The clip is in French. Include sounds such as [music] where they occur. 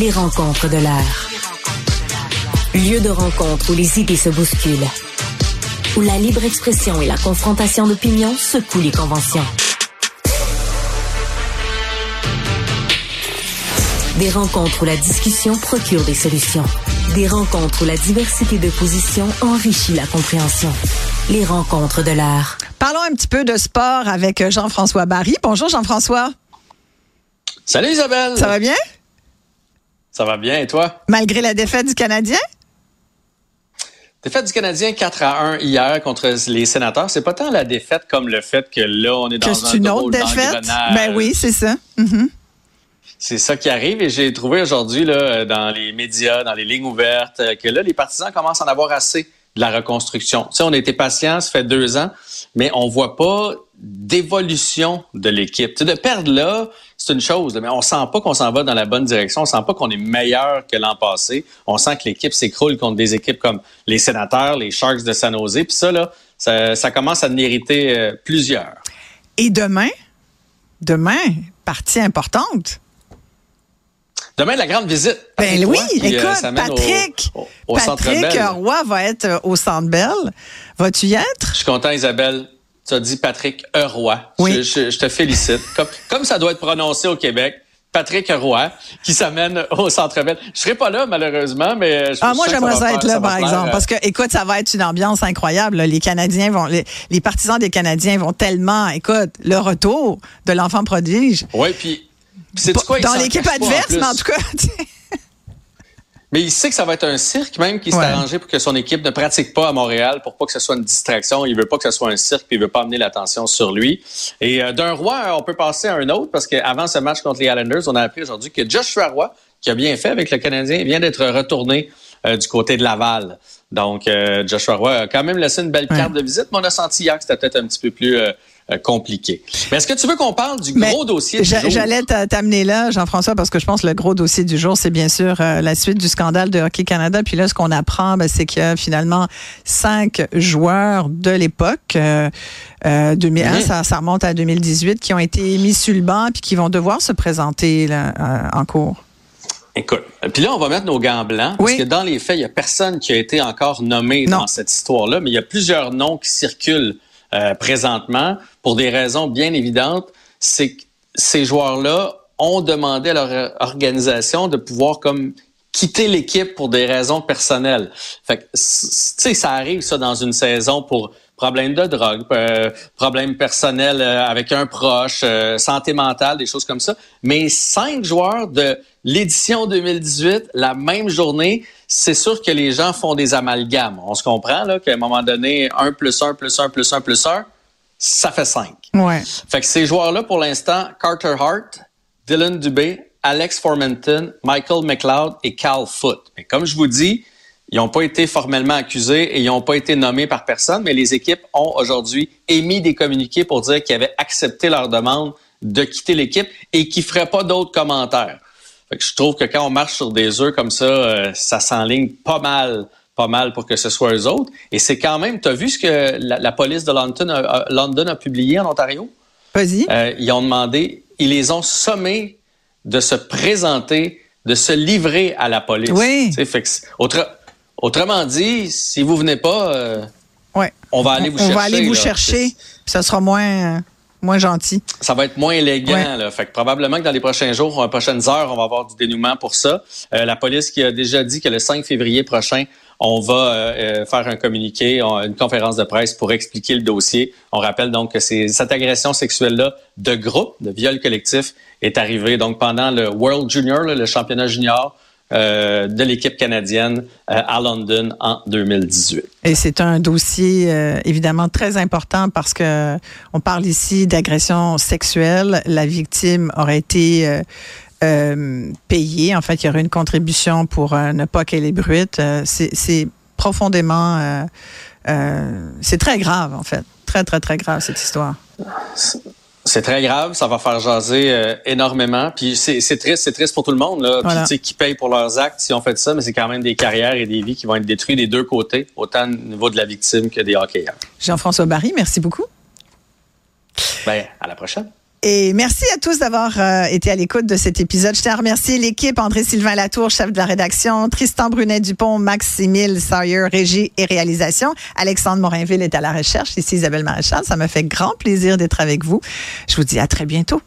Les rencontres de l'art. Lieu de rencontre où les idées se bousculent. Où la libre expression et la confrontation d'opinions secouent les conventions. Des rencontres où la discussion procure des solutions. Des rencontres où la diversité de positions enrichit la compréhension. Les rencontres de l'art. Parlons un petit peu de sport avec Jean-François Barry. Bonjour Jean-François. Salut Isabelle. Ça va bien? Ça va bien et toi? Malgré la défaite du Canadien? Défaite du Canadien 4 à 1 hier contre les sénateurs. C'est pas tant la défaite comme le fait que là, on est dans que un une autre défaite? Ben oui, c'est ça. Mm-hmm. C'est ça qui arrive et j'ai trouvé aujourd'hui dans les médias, dans les lignes ouvertes, que là les partisans commencent à en avoir assez de la reconstruction. Tu sais, on a été patients, ça fait deux ans, mais on voit pas d'évolution de l'équipe. Tu sais, de perdre là, c'est une chose, mais on sent pas qu'on s'en va dans la bonne direction. On sent pas qu'on est meilleur que l'an passé. On sent que l'équipe s'écroule contre des équipes comme les Sénateurs, les Sharks de San Jose. Puis ça, là, ça, commence à en hériter euh, plusieurs. Et demain, demain, partie importante. Demain, la grande visite. Ben oui, euh, écoute, Patrick, Patrick Roy va être euh, au Centre Bell. Vas-tu y être? Je suis content, Isabelle. Tu as dit Patrick Roy. Oui. Je, te félicite. Comme, ça doit être prononcé au Québec. Patrick Roy, qui s'amène au Centre Bell. Je serai pas là, malheureusement, mais je Ah, moi, j'aimerais ça, être là, par exemple. Parce que, écoute, ça va être une ambiance incroyable. Les Canadiens vont, les, les, partisans des Canadiens vont tellement, écoute, le retour de l'enfant prodige. Oui, puis c'est quoi? Dans l'équipe adverse, mais en tout cas. [laughs] Mais il sait que ça va être un cirque, même qui s'est arrangé pour que son équipe ne pratique pas à Montréal, pour pas que ce soit une distraction. Il veut pas que ce soit un cirque, puis il veut pas amener l'attention sur lui. Et euh, d'un roi, on peut passer à un autre, parce qu'avant ce match contre les Islanders, on a appris aujourd'hui que Joshua Roy, qui a bien fait avec le Canadien, vient d'être retourné euh, du côté de Laval. Donc, euh, Joshua Roy a quand même laissé une belle carte de visite, mais on a senti hier que c'était peut-être un petit peu plus euh, compliqué. Mais est-ce que tu veux qu'on parle du gros dossier du jour? J'allais t'amener là, Jean-François, parce que je pense que le gros dossier du jour, c'est bien sûr euh, la suite du scandale de Hockey Canada. Puis là, ce qu'on apprend, ben, c'est qu'il y a finalement cinq joueurs de l'époque, euh, 2001, mhm. ça, ça, remonte à 2018, qui ont été mis sur le banc puis qui vont devoir se présenter là, en cours. Écoute, puis là, on va mettre nos gants blancs, parce que dans les faits, il n'y a personne qui a été encore nommé dans cette histoire-là, mais il y a plusieurs noms qui circulent euh, présentement pour des raisons bien évidentes. C'est que ces joueurs-là ont demandé à leur organisation de pouvoir comme quitter l'équipe pour des raisons personnelles. Fait que, tu ça arrive ça dans une saison pour problème de drogue, euh, problème personnel euh, avec un proche, euh, santé mentale, des choses comme ça. Mais cinq joueurs de l'édition 2018, la même journée, c'est sûr que les gens font des amalgames. On se comprend là qu'à un moment donné, un plus un plus un plus un plus un, ça fait cinq. Ouais. Fait que ces joueurs-là, pour l'instant, Carter Hart, Dylan Dubé, Alex Formenton, Michael McLeod et Cal Foot. Mais comme je vous dis, ils n'ont pas été formellement accusés et ils n'ont pas été nommés par personne, mais les équipes ont aujourd'hui émis des communiqués pour dire qu'ils avaient accepté leur demande de quitter l'équipe et qu'ils ne feraient pas d'autres commentaires. Je trouve que quand on marche sur des œufs comme ça, euh, ça s'enligne pas mal, pas mal pour que ce soit eux autres. Et c'est quand même, tu as vu ce que la, police de London a, London a publié en Ontario? Vas-y. Euh, ils ont demandé, ils les ont sommés de se présenter, de se livrer à la police. Oui. Fait que, autre, Autrement dit, si vous venez pas, euh, ouais. on va aller vous chercher. On va aller vous chercher, ça sera moins moins gentil. Ça va être moins élégant. Là. Fait que probablement que dans les prochains jours, dans les prochaines heures, on va avoir du dénouement pour ça. Euh, la police qui a déjà dit que le 5 février prochain, on va euh, faire un communiqué, une conférence de presse pour expliquer le dossier. On rappelle donc que c'est cette agression sexuelle-là de groupe, de viol collectif, est arrivée donc pendant le World Junior, le championnat junior euh, de l'équipe canadienne euh, à London en 2018. Et c'est un dossier euh, évidemment très important parce que on parle ici d'agression sexuelle. La victime aurait été payée. En fait, il y aurait une contribution pour ne pas qu'elle est brute. c'est profondément, c'est très grave en fait, très très très grave cette histoire. C'est très grave, ça va faire jaser euh, énormément. Puis c'est triste, c'est triste pour tout le monde là. Puis, tu sais, qui paye pour leurs actes si on fait ça, mais c'est quand même des carrières et des vies qui vont être détruites des deux côtés, autant au niveau de la victime que des hockeyeurs. Jean-François Barry, merci beaucoup. Ben, à la prochaine. Et merci à tous d'avoir euh, été à l'écoute de cet épisode. Je tiens à remercier l'équipe, André-Sylvain Latour, chef de la rédaction, Tristan Brunet-Dupont, Maximile Sawyer, régie et réalisation. Alexandre Morinville est à la recherche. Ici Isabelle Maréchal. Ça me fait grand plaisir d'être avec vous. Je vous dis à très bientôt.